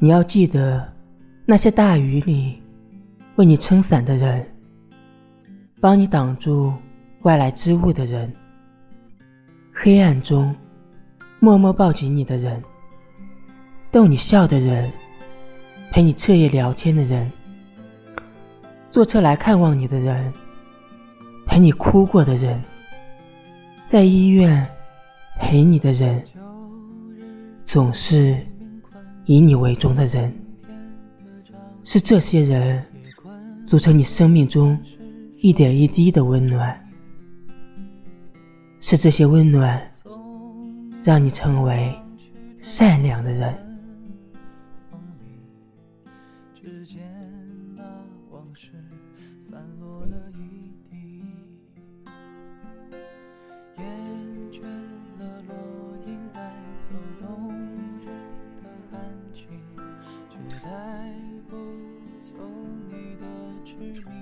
你要记得，那些大雨里为你撑伞的人，帮你挡住外来之物的人，黑暗中默默抱紧你的人，逗你笑的人，陪你彻夜聊天的人，坐车来看望你的人，陪你哭过的人，在医院陪你的人，总是。以你为重的人，是这些人组成你生命中一点一滴的温暖，是这些温暖让你成为善良的人。journey.